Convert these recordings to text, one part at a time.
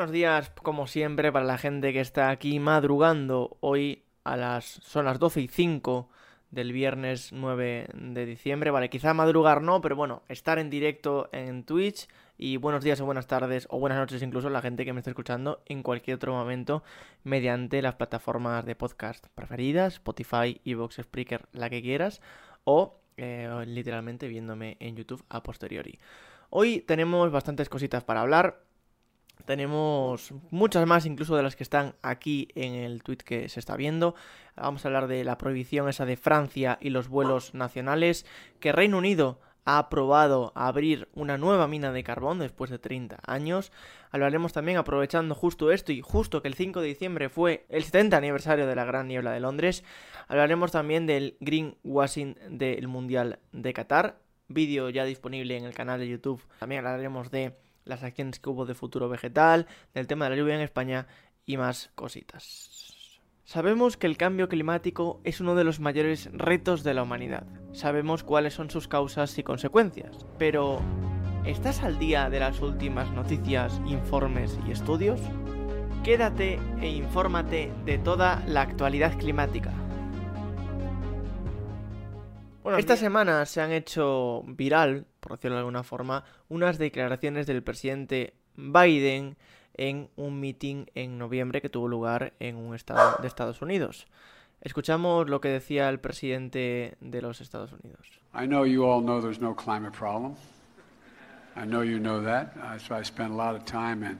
Buenos días, como siempre, para la gente que está aquí madrugando. Hoy a las son las 12 y 5 del viernes 9 de diciembre. Vale, quizá madrugar no, pero bueno, estar en directo en Twitch. Y buenos días o buenas tardes o buenas noches incluso la gente que me está escuchando en cualquier otro momento mediante las plataformas de podcast preferidas, Spotify, Evox, Spreaker, la que quieras, o eh, literalmente viéndome en YouTube a posteriori. Hoy tenemos bastantes cositas para hablar. Tenemos muchas más incluso de las que están aquí en el tweet que se está viendo. Vamos a hablar de la prohibición esa de Francia y los vuelos nacionales, que Reino Unido ha aprobado abrir una nueva mina de carbón después de 30 años. Hablaremos también, aprovechando justo esto y justo que el 5 de diciembre fue el 70 aniversario de la Gran Niebla de Londres, hablaremos también del greenwashing del Mundial de Qatar, vídeo ya disponible en el canal de YouTube. También hablaremos de las acciones que hubo de futuro vegetal, del tema de la lluvia en España y más cositas. Sabemos que el cambio climático es uno de los mayores retos de la humanidad. Sabemos cuáles son sus causas y consecuencias. Pero, ¿estás al día de las últimas noticias, informes y estudios? Quédate e infórmate de toda la actualidad climática. Bueno, esta semana se han hecho viral, por decirlo de alguna forma, unas declaraciones del presidente Biden en un meeting en noviembre que tuvo lugar en un estado de Estados Unidos. Escuchamos lo que decía el presidente de los Estados Unidos. I know you all know there's no climate problem. I know you know that. Uh, so I spent a lot of time in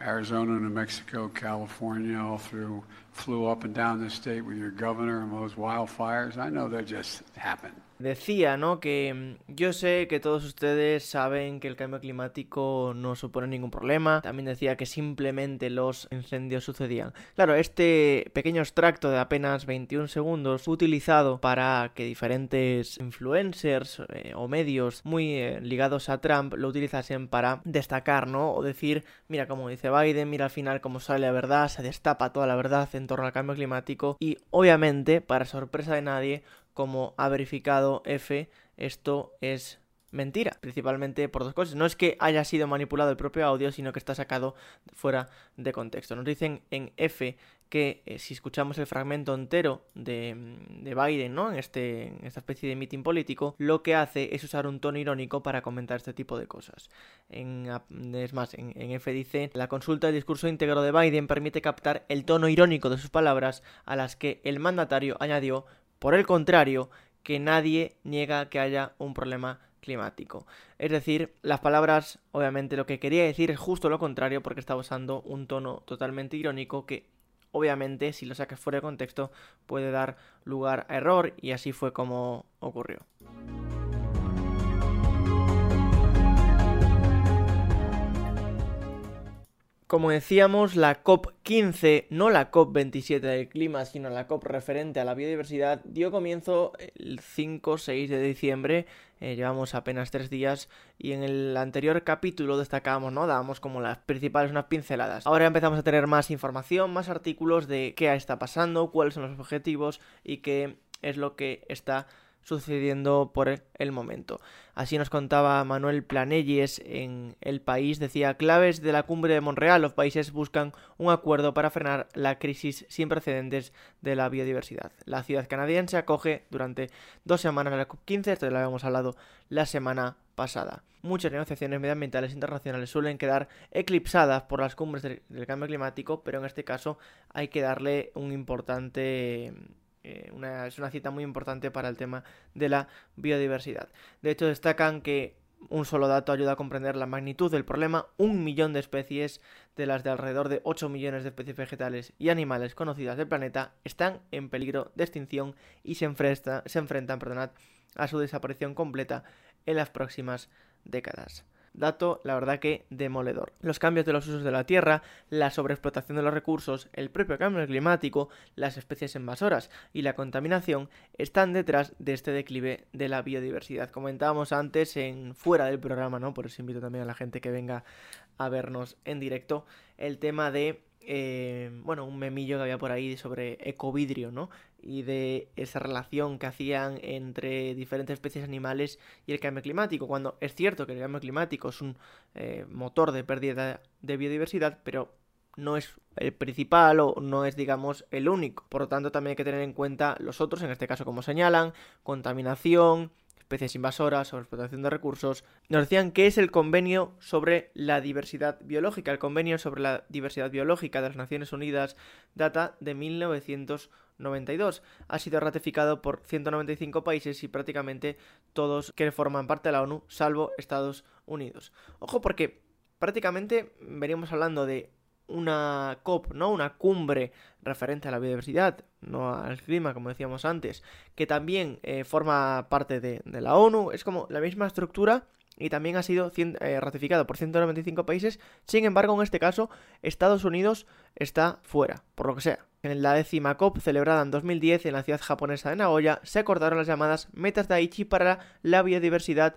Arizona, New Mexico, California, all through, flew up and down the state with your governor and those wildfires. I know they just happen decía, ¿no? Que mm, yo sé que todos ustedes saben que el cambio climático no supone ningún problema. También decía que simplemente los incendios sucedían. Claro, este pequeño extracto de apenas 21 segundos fue utilizado para que diferentes influencers eh, o medios muy eh, ligados a Trump lo utilizasen para destacar, ¿no? O decir, mira como dice Biden, mira al final cómo sale la verdad, se destapa toda la verdad en torno al cambio climático y obviamente, para sorpresa de nadie, como ha verificado F, esto es mentira, principalmente por dos cosas. No es que haya sido manipulado el propio audio, sino que está sacado fuera de contexto. Nos dicen en F que eh, si escuchamos el fragmento entero de, de Biden, ¿no? En, este, esta especie de meeting político, lo que hace es usar un tono irónico para comentar este tipo de cosas. Es más, en, en F dice, la consulta del discurso íntegro de Biden permite captar el tono irónico de sus palabras a las que el mandatario añadió por el contrario, que nadie niega que haya un problema climático. Es decir, las palabras, obviamente lo que quería decir es justo lo contrario porque está usando un tono totalmente irónico que obviamente si lo sacas fuera de contexto puede dar lugar a error y así fue como ocurrió. Como decíamos, la COP15, no la COP27 del clima, sino la COP referente a la biodiversidad, dio comienzo el 5-6 de diciembre. Eh, llevamos apenas tres días y en el anterior capítulo destacábamos, ¿no? Dábamos como las principales unas pinceladas. Ahora empezamos a tener más información, más artículos de qué está pasando, cuáles son los objetivos y qué es lo que está sucediendo por el momento. Así nos contaba Manuel Planelles en El País, decía claves de la cumbre de Monreal, los países buscan un acuerdo para frenar la crisis sin precedentes de la biodiversidad. La ciudad canadiense acoge durante dos semanas la COP15, esto lo habíamos hablado la semana pasada. Muchas negociaciones medioambientales internacionales suelen quedar eclipsadas por las cumbres del cambio climático, pero en este caso hay que darle un importante eh, es una cita muy importante para el tema de la biodiversidad. De hecho, destacan que un solo dato ayuda a comprender la magnitud del problema. Un millón de especies de las de alrededor de 8 millones de especies vegetales y animales conocidas del planeta están en peligro de extinción y se, se enfrentan a su desaparición completa en las próximas décadas. Dato, la verdad que demoledor. Los cambios de los usos de la tierra, la sobreexplotación de los recursos, el propio cambio climático, las especies invasoras y la contaminación están detrás de este declive de la biodiversidad. Comentábamos antes en fuera del programa, ¿no? Por eso invito también a la gente que venga a vernos en directo el tema de eh, bueno, un memillo que había por ahí sobre ecovidrio, ¿no? Y de esa relación que hacían entre diferentes especies animales y el cambio climático, cuando es cierto que el cambio climático es un eh, motor de pérdida de biodiversidad, pero no es el principal o no es, digamos, el único. Por lo tanto, también hay que tener en cuenta los otros, en este caso, como señalan, contaminación, especies invasoras, sobre explotación de recursos, nos decían que es el convenio sobre la diversidad biológica. El convenio sobre la diversidad biológica de las Naciones Unidas data de 1992. Ha sido ratificado por 195 países y prácticamente todos que forman parte de la ONU, salvo Estados Unidos. Ojo porque prácticamente veníamos hablando de una COP, ¿no? Una cumbre referente a la biodiversidad, no al clima, como decíamos antes, que también eh, forma parte de, la ONU. Es como la misma estructura y también ha sido eh, ratificado por 195 países. Sin embargo, en este caso, Estados Unidos está fuera, por lo que sea. En la décima COP, celebrada en 2010 en la ciudad japonesa de Nagoya, se acordaron las llamadas metas de Aichi para la biodiversidad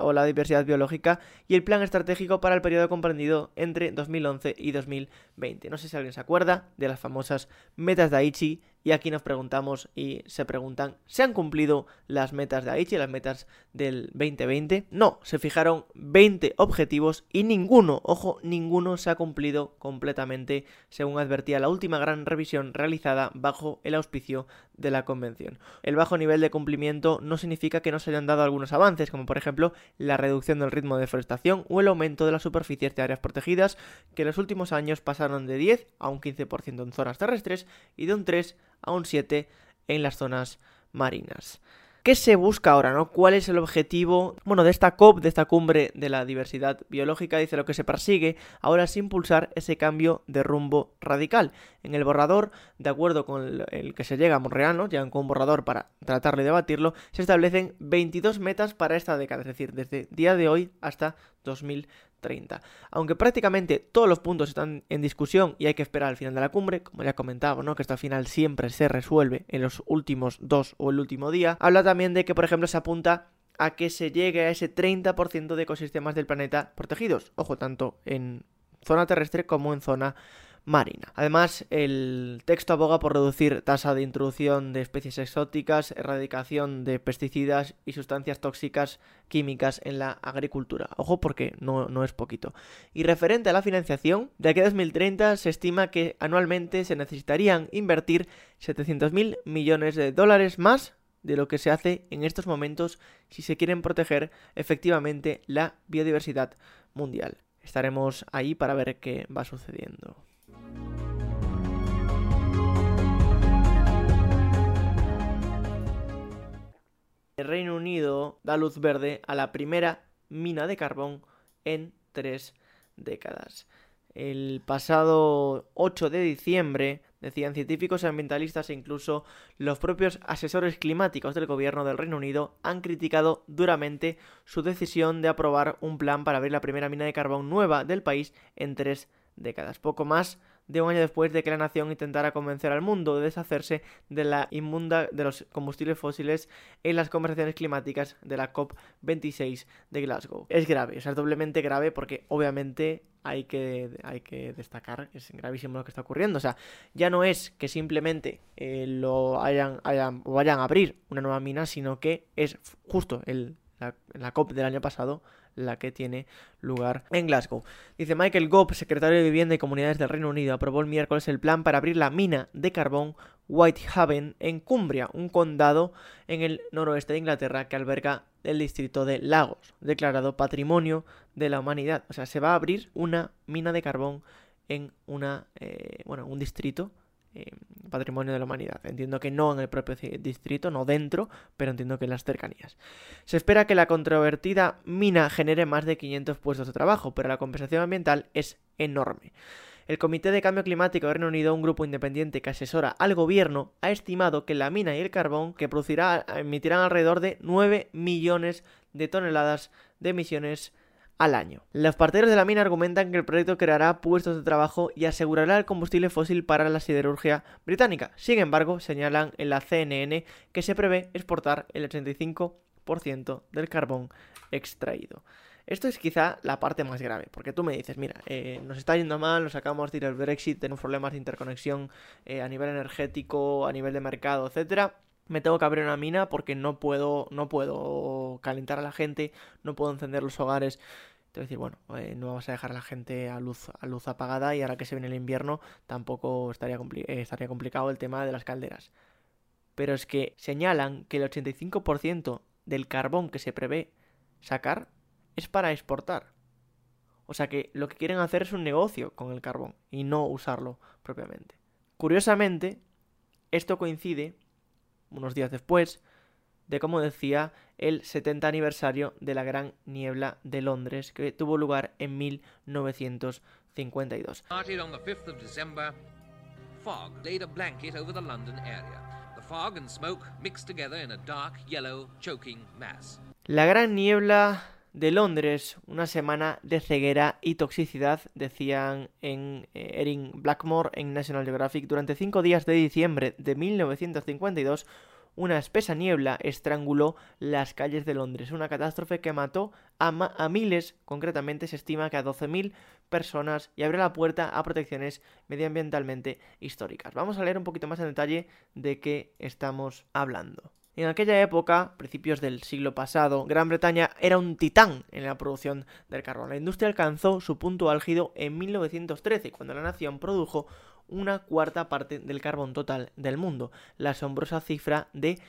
o la diversidad biológica y el plan estratégico para el periodo comprendido entre 2011 y 2020. No sé si alguien se acuerda de las famosas metas de Aichi y aquí nos preguntamos y se preguntan, ¿se han cumplido las metas de Aichi, las metas del 2020? No, se fijaron 20 objetivos y ninguno, ojo, ninguno se ha cumplido completamente, según advertía la última gran revisión realizada bajo el auspicio de la convención. El bajo nivel de cumplimiento no significa que no se hayan dado algunos avances, como por ejemplo la reducción del ritmo de deforestación o el aumento de las superficies de áreas protegidas, que en los últimos años pasaron de 10 a un 15% en zonas terrestres y de un 3 a un 7 en las zonas marinas. ¿Qué se busca ahora, no? ¿Cuál es el objetivo, bueno, de esta COP, de esta cumbre de la diversidad biológica? Dice lo que se persigue ahora es impulsar ese cambio de rumbo radical. En el borrador, de acuerdo con el, que se llega a Monreal, ¿no? Llegan con un borrador para tratar de debatirlo, se establecen 22 metas para esta década, es decir, desde día de hoy hasta 2030. Aunque prácticamente todos los puntos están en discusión y hay que esperar al final de la cumbre, como ya comentaba, ¿no? que esto al final siempre se resuelve en los últimos dos o el último día, habla también de que, por ejemplo, se apunta a que se llegue a ese 30% de ecosistemas del planeta protegidos. Ojo, tanto en zona terrestre como en zona marina. Además, el texto aboga por reducir tasa de introducción de especies exóticas, erradicación de pesticidas y sustancias tóxicas químicas en la agricultura. Ojo porque no, no es poquito. Y referente a la financiación, de aquí a 2030 se estima que anualmente se necesitarían invertir 700.000 millones de dólares más de lo que se hace en estos momentos si se quieren proteger efectivamente la biodiversidad mundial. Estaremos ahí para ver qué va sucediendo. El Reino Unido da luz verde a la primera mina de carbón en tres décadas. El pasado 8 de diciembre, decían científicos ambientalistas e incluso los propios asesores climáticos del gobierno del Reino Unido han criticado duramente su decisión de aprobar un plan para abrir la primera mina de carbón nueva del país en tres décadas. Poco más de un año después de que la nación intentara convencer al mundo de deshacerse de la inmunda de los combustibles fósiles en las conversaciones climáticas de la COP26 de Glasgow. Es grave, o sea, es doblemente grave porque obviamente hay que, hay que destacar que es gravísimo lo que está ocurriendo. O sea, ya no es que simplemente eh, lo hayan, hayan, vayan a abrir una nueva mina, sino que es justo el, la COP del año pasado la que tiene lugar en Glasgow. Dice Michael Gove, secretario de Vivienda y Comunidades del Reino Unido, aprobó el miércoles el plan para abrir la mina de carbón Whitehaven en Cumbria, un condado en el noroeste de Inglaterra que alberga el distrito de Lagos, declarado Patrimonio de la Humanidad. O sea, se va a abrir una mina de carbón en una, eh, bueno, un distrito eh, patrimonio de la humanidad. Entiendo que no en el propio distrito, no dentro, pero entiendo que en las cercanías. Se espera que la controvertida mina genere más de 500 puestos de trabajo, pero la compensación ambiental es enorme. El Comité de Cambio Climático de Reino Unido, un grupo independiente que asesora al gobierno, ha estimado que la mina y el carbón que producirá emitirán alrededor de 9 millones de toneladas de emisiones al año. Los parteros de la mina argumentan que el proyecto creará puestos de trabajo y asegurará el combustible fósil para la siderurgia británica. Sin embargo, señalan en la CNN que se prevé exportar el 85% del carbón extraído. Esto es quizá la parte más grave, porque tú me dices, mira, eh, nos está yendo mal, nos acabamos de ir al Brexit, tenemos problemas de interconexión eh, a nivel energético, a nivel de mercado, etcétera. Me tengo que abrir una mina porque no puedo, no puedo calentar a la gente, no puedo encender los hogares. Te voy a decir, bueno, eh, no vamos a dejar a la gente a luz, a luz apagada y ahora que se viene el invierno tampoco estaría, estaría complicado el tema de las calderas. Pero es que señalan que el 85% del carbón que se prevé sacar es para exportar. O sea que lo que quieren hacer es un negocio con el carbón y no usarlo propiamente. Curiosamente, esto coincide unos días después de, como decía, el 70 aniversario de la Gran Niebla de Londres que tuvo lugar en 1952. La Gran Niebla de Londres, una semana de ceguera y toxicidad, decían en eh, Erin Blackmore en National Geographic. Durante cinco días de diciembre de 1952, una espesa niebla estranguló las calles de Londres, una catástrofe que mató a, a miles, concretamente se estima que a 12.000 personas, y abrió la puerta a protecciones medioambientalmente históricas. Vamos a leer un poquito más en detalle de qué estamos hablando. En aquella época, principios del siglo pasado, Gran Bretaña era un titán en la producción del carbón. La industria alcanzó su punto álgido en 1913, cuando la nación produjo una cuarta parte del carbón total del mundo, la asombrosa cifra de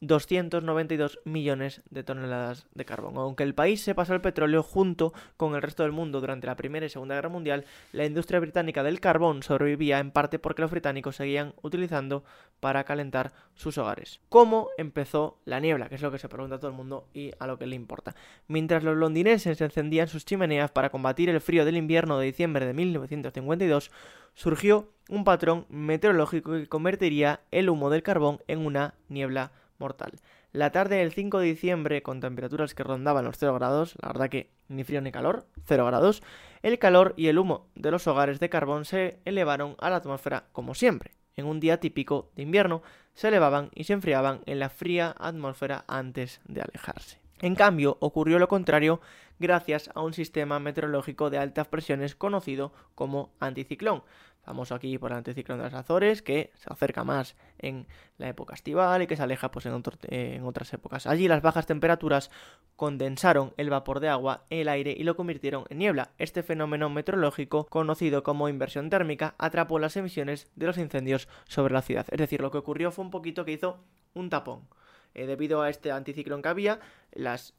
292 millones de toneladas de carbón. Aunque el país se pasó el petróleo junto con el resto del mundo durante la Primera y Segunda Guerra Mundial, la industria británica del carbón sobrevivía en parte porque los británicos seguían utilizando para calentar sus hogares. ¿Cómo empezó la niebla? Que es lo que se pregunta a todo el mundo y a lo que le importa. Mientras los londinenses encendían sus chimeneas para combatir el frío del invierno de diciembre de 1952, surgió un patrón meteorológico que convertiría el humo del carbón en una niebla mortal. La tarde del 5 de diciembre, con temperaturas que rondaban los 0 grados, la verdad que ni frío ni calor, 0 grados, el calor y el humo de los hogares de carbón se elevaron a la atmósfera como siempre. En un día típico de invierno, se elevaban y se enfriaban en la fría atmósfera antes de alejarse. En cambio, ocurrió lo contrario gracias a un sistema meteorológico de altas presiones conocido como anticiclón. Vamos aquí por el anticiclón de las Azores, que se acerca más en la época estival y que se aleja pues, en, en, otras épocas. Allí las bajas temperaturas condensaron el vapor de agua el aire y lo convirtieron en niebla. Este fenómeno meteorológico, conocido como inversión térmica, atrapó las emisiones de los incendios sobre la ciudad. Es decir, lo que ocurrió fue un poquito que hizo un tapón. Eh, debido a este anticiclón que había, las,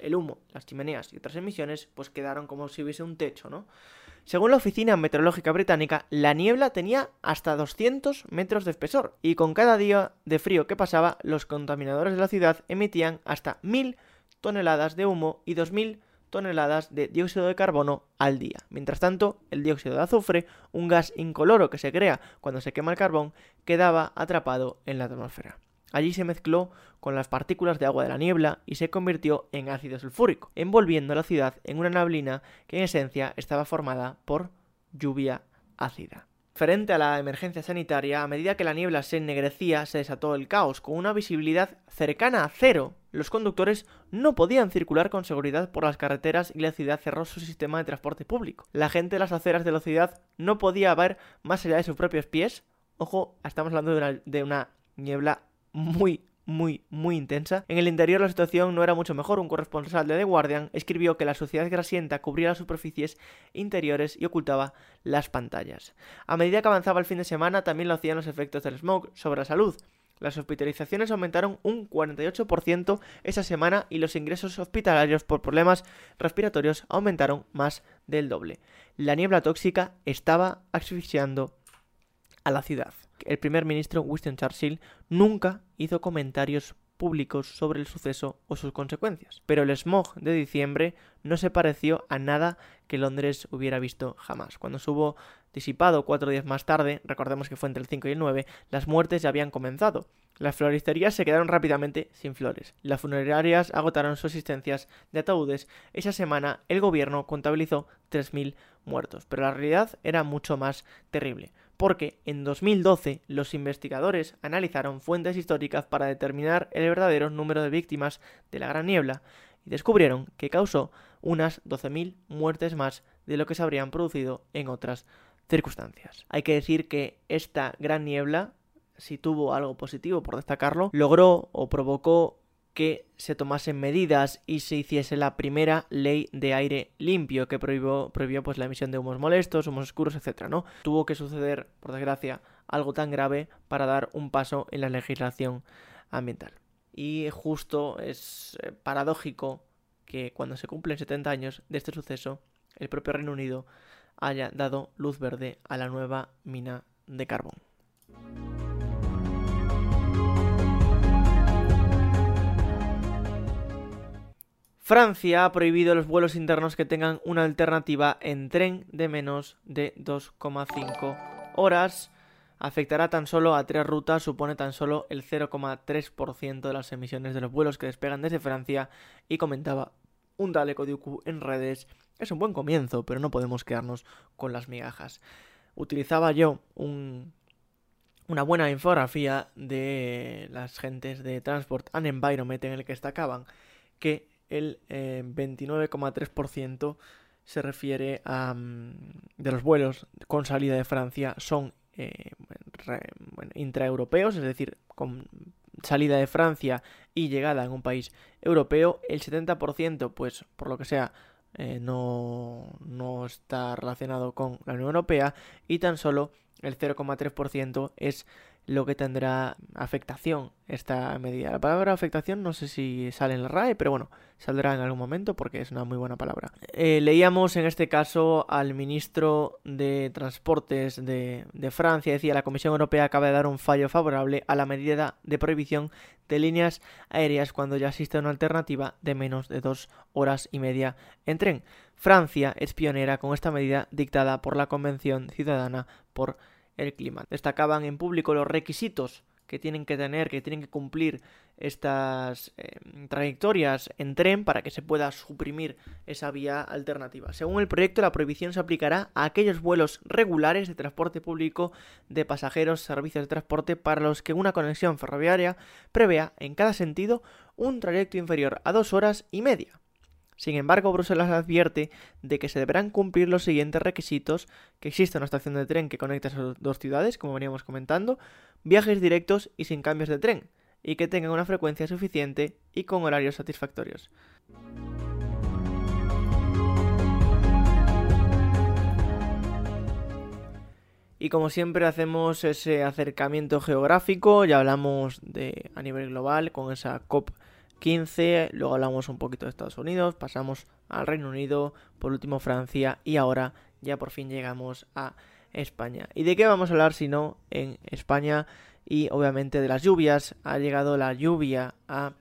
el humo, las chimeneas y otras emisiones, pues quedaron como si hubiese un techo, ¿no? Según la Oficina Meteorológica Británica, la niebla tenía hasta 200 metros de espesor, y con cada día de frío que pasaba, los contaminadores de la ciudad emitían hasta 1000 toneladas de humo y 2000 toneladas de dióxido de carbono al día. Mientras tanto, el dióxido de azufre, un gas incoloro que se crea cuando se quema el carbón, quedaba atrapado en la atmósfera. Allí se mezcló con las partículas de agua de la niebla y se convirtió en ácido sulfúrico, envolviendo la ciudad en una neblina que en esencia estaba formada por lluvia ácida. Frente a la emergencia sanitaria, a medida que la niebla se ennegrecía, se desató el caos. Con una visibilidad cercana a cero, los conductores no podían circular con seguridad por las carreteras y la ciudad cerró su sistema de transporte público. La gente de las aceras de la ciudad no podía ver más allá de sus propios pies. Ojo, estamos hablando de una, de una niebla muy, muy, muy intensa. En el interior la situación no era mucho mejor. Un corresponsal de The Guardian escribió que la suciedad grasienta cubría las superficies interiores y ocultaba las pantallas. A medida que avanzaba el fin de semana, también lo hacían los efectos del smog sobre la salud. Las hospitalizaciones aumentaron un 48% esa semana y los ingresos hospitalarios por problemas respiratorios aumentaron más del doble. La niebla tóxica estaba asfixiando a la ciudad el primer ministro Winston Churchill nunca hizo comentarios públicos sobre el suceso o sus consecuencias. Pero el smog de diciembre no se pareció a nada que Londres hubiera visto jamás. Cuando se hubo disipado cuatro días más tarde, recordemos que fue entre el 5 y el 9, las muertes ya habían comenzado. Las floristerías se quedaron rápidamente sin flores. Las funerarias agotaron sus existencias de ataúdes. Esa semana el gobierno contabilizó 3.000 muertos, pero la realidad era mucho más terrible porque en 2012 los investigadores analizaron fuentes históricas para determinar el verdadero número de víctimas de la Gran Niebla y descubrieron que causó unas 12.000 muertes más de lo que se habrían producido en otras circunstancias. Hay que decir que esta gran niebla, si tuvo algo positivo por destacarlo, logró o provocó que se tomasen medidas y se hiciese la primera ley de aire limpio que prohibió, prohibió pues la emisión de humos molestos, humos oscuros, etcétera, ¿no? Tuvo que suceder, por desgracia, algo tan grave para dar un paso en la legislación ambiental. Y justo es eh, paradójico que cuando se cumplen 70 años de este suceso, el propio Reino Unido haya dado luz verde a la nueva mina de carbón. Francia ha prohibido los vuelos internos que tengan una alternativa en tren de menos de 2,5 horas. Afectará tan solo a tres rutas, supone tan solo el 0,3% de las emisiones de los vuelos que despegan desde Francia y comentaba un Dale Codiucu en redes. Es un buen comienzo, pero no podemos quedarnos con las migajas. Utilizaba yo un, una buena infografía de las gentes de Transport and Environment en el que destacaban que el 29,3% eh, se refiere a mm, de los vuelos con salida de Francia son eh, intraeuropeos, es decir, con salida de Francia y llegada en un país europeo, el 70%, pues por lo que sea, eh, no, no está relacionado con la Unión Europea y tan solo el 0,3% es lo que tendrá afectación esta medida. La palabra afectación no sé si sale en el RAE, pero bueno, saldrá en algún momento porque es una muy buena palabra. Eh, leíamos en este caso al ministro de Transportes de, de Francia, decía la Comisión Europea acaba de dar un fallo favorable a la medida de prohibición de líneas aéreas cuando ya existe una alternativa de menos de dos horas y media en tren. Francia es pionera con esta medida dictada por la Convención Ciudadana por el clima. Destacaban en público los requisitos que tienen que tener, que tienen que cumplir estas eh, trayectorias en tren para que se pueda suprimir esa vía alternativa. Según el proyecto, la prohibición se aplicará a aquellos vuelos regulares de transporte público de pasajeros, servicios de transporte para los que una conexión ferroviaria prevea en cada sentido un trayecto inferior a dos horas y media. Sin embargo, Bruselas advierte de que se deberán cumplir los siguientes requisitos, que exista una estación de tren que conecte esas dos ciudades, como veníamos comentando, viajes directos y sin cambios de tren, y que tengan una frecuencia suficiente y con horarios satisfactorios. Y como siempre hacemos ese acercamiento geográfico, ya hablamos de a nivel global con esa COP 15, luego hablamos un poquito de Estados Unidos, pasamos al Reino Unido, por último Francia y ahora ya por fin llegamos a España. ¿Y de qué vamos a hablar si no en España y obviamente de las lluvias? Ha llegado la lluvia a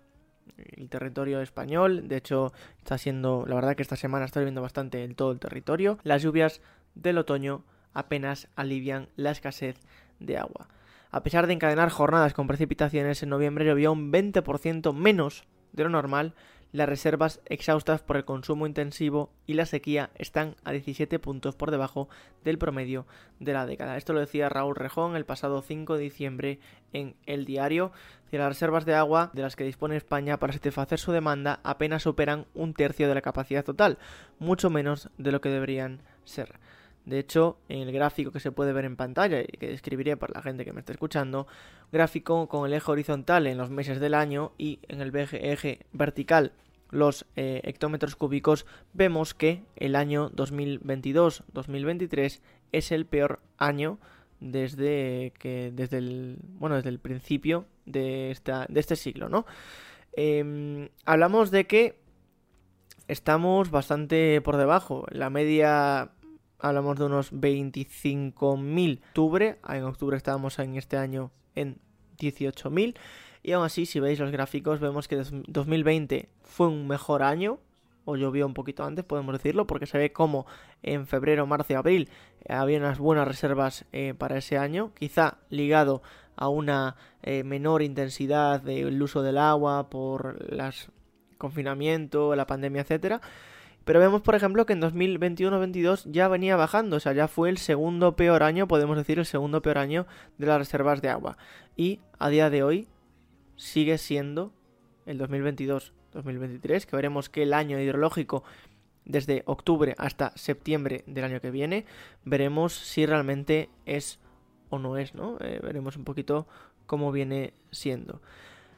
el territorio español, de hecho está siendo, la verdad que esta semana está lloviendo bastante en todo el territorio. Las lluvias del otoño apenas alivian la escasez de agua. A pesar de encadenar jornadas con precipitaciones, en noviembre llovió un 20% menos de lo normal, las reservas exhaustas por el consumo intensivo y la sequía están a 17 puntos por debajo del promedio de la década. Esto lo decía Raúl Rejón el pasado 5 de diciembre en El Diario. Que las reservas de agua de las que dispone España para satisfacer su demanda apenas superan un tercio de la capacidad total, mucho menos de lo que deberían ser. De hecho, en el gráfico que se puede ver en pantalla y que describiré para la gente que me está escuchando, gráfico con el eje horizontal en los meses del año y en el eje vertical los eh, hectómetros cúbicos, vemos que el año 2022-2023 es el peor año desde que desde el bueno desde el principio de esta de este siglo, ¿no? Em, hablamos de que estamos bastante por debajo. La media hablamos de unos 25.000 octubre. En octubre estábamos en este año en 18.000. Y aún así, si veis los gráficos, vemos que 2020 fue un mejor año. O llovió un poquito antes, podemos decirlo, porque se ve como en febrero, marzo y abril eh, había unas buenas reservas eh, para ese año. Quizá ligado a una eh, menor intensidad del uso del agua por el confinamiento, la pandemia, etcétera. Pero vemos, por ejemplo, que en 2021-22 ya venía bajando, o sea, ya fue el segundo peor año, podemos decir, el segundo peor año de las reservas de agua. Y a día de hoy sigue siendo el 2022 2023, que veremos que el año hidrológico desde octubre hasta septiembre del año que viene, veremos si realmente es o no es, ¿no? Eh, veremos un poquito cómo viene siendo.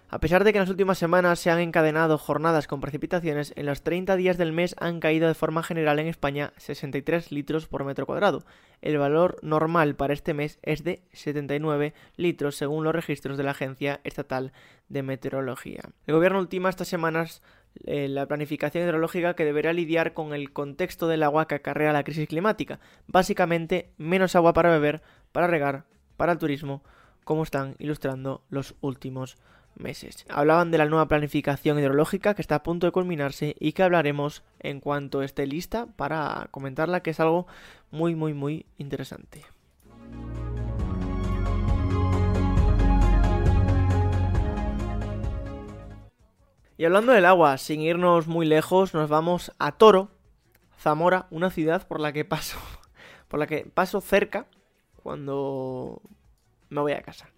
A pesar de que en las últimas semanas se han encadenado jornadas con precipitaciones, en los 30 días del mes han caído de forma general en España 63 litros por metro cuadrado. El valor normal para este mes es de 79 litros según los registros de la Agencia Estatal de Meteorología. El gobierno ultima estas semanas eh, la planificación hidrológica que deberá lidiar con el contexto del agua que acarrea la crisis climática. Básicamente, menos agua para beber, para regar, para el turismo, como están ilustrando los últimos meses. Hablaban de la nueva planificación hidrológica que está a punto de culminarse y que hablaremos en cuanto esté lista para comentarla, que es algo muy, muy, muy interesante. Y hablando del agua, sin irnos muy lejos, nos vamos a Toro, Zamora, una ciudad por la que paso, por la que paso cerca cuando me voy a casa.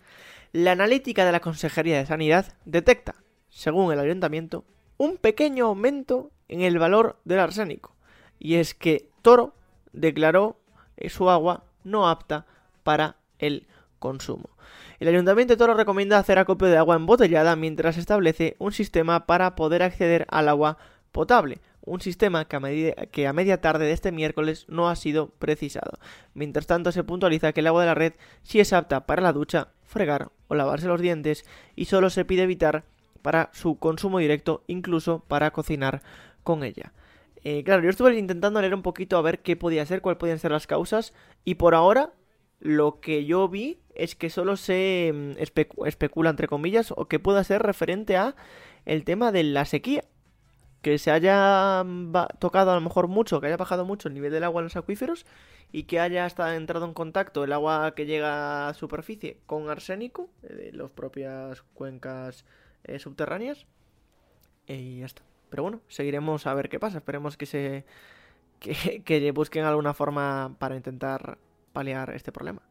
La analítica de la Consejería de Sanidad detecta, según el ayuntamiento, un pequeño aumento en el valor del arsénico. Y es que Toro declaró su agua no apta para el consumo. El Ayuntamiento de Toro recomienda hacer acopio de agua embotellada mientras establece un sistema para poder acceder al agua potable, un sistema que a, medida, que a, media tarde de este miércoles no ha sido precisado. Mientras tanto, se puntualiza que el agua de la red sí es apta para la ducha, fregar o lavarse los dientes y solo se pide evitar para su consumo directo, incluso para cocinar con ella. Eh, claro, yo estuve intentando leer un poquito a ver qué podía ser, cuáles podían ser las causas, y por ahora lo que yo vi es que solo se mm, especula, entre comillas, o que pueda ser referente a el tema de la sequía que se haya tocado a lo mejor mucho, que haya bajado mucho el nivel del agua en los acuíferos y que haya hasta entrado en contacto el agua que llega a superficie con arsénico eh, de las propias cuencas eh, subterráneas y ya está. Pero bueno, seguiremos a ver qué pasa. Esperemos que se que busquen alguna forma para intentar paliar este problema.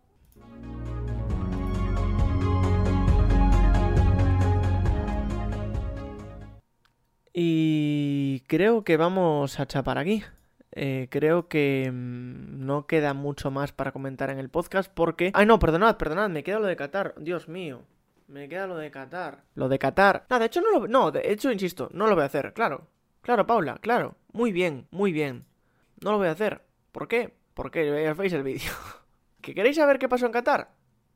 Y creo que vamos a chapar aquí. Eh, creo que mm, no queda mucho más para comentar en el podcast porque... Ay, no, perdonad, perdonad, me queda lo de Qatar. Dios mío. Me queda lo de Qatar. Lo de Qatar. No, de hecho no lo... No, de hecho, insisto, no lo voy a hacer, claro. Claro, Paula, claro. Muy bien, muy bien. No lo voy a hacer. ¿Por qué? Porque os veis el vídeo. ¿Que queréis saber qué pasó en Qatar?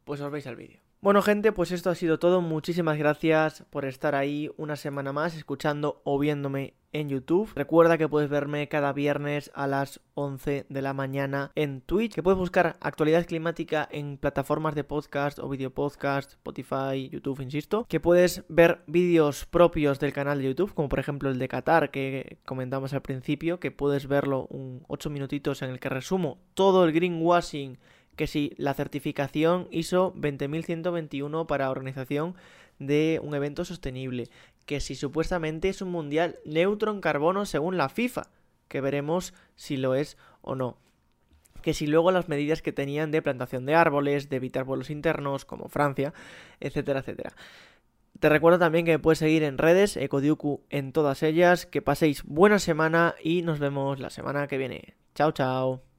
Pues os veis el vídeo. Bueno gente, pues esto ha sido todo. Muchísimas gracias por estar ahí una semana más escuchando o viéndome en YouTube. Recuerda que puedes verme cada viernes a las 11 de la mañana en Twitch, que puedes buscar actualidad climática en plataformas de podcast o video podcast, Spotify, YouTube, insisto, que puedes ver vídeos propios del canal de YouTube, como por ejemplo el de Qatar que comentamos al principio, que puedes verlo un 8 minutitos en el que resumo todo el greenwashing que si la certificación ISO 20121 para organización de un evento sostenible, que si supuestamente es un mundial neutro en carbono según la FIFA, que veremos si lo es o no. Que si luego las medidas que tenían de plantación de árboles, de evitar vuelos internos, como Francia, etcétera, etcétera. Te recuerdo también que me puedes seguir en redes, Ecodiuku en todas ellas. Que paséis buena semana y nos vemos la semana que viene. Chao, chao.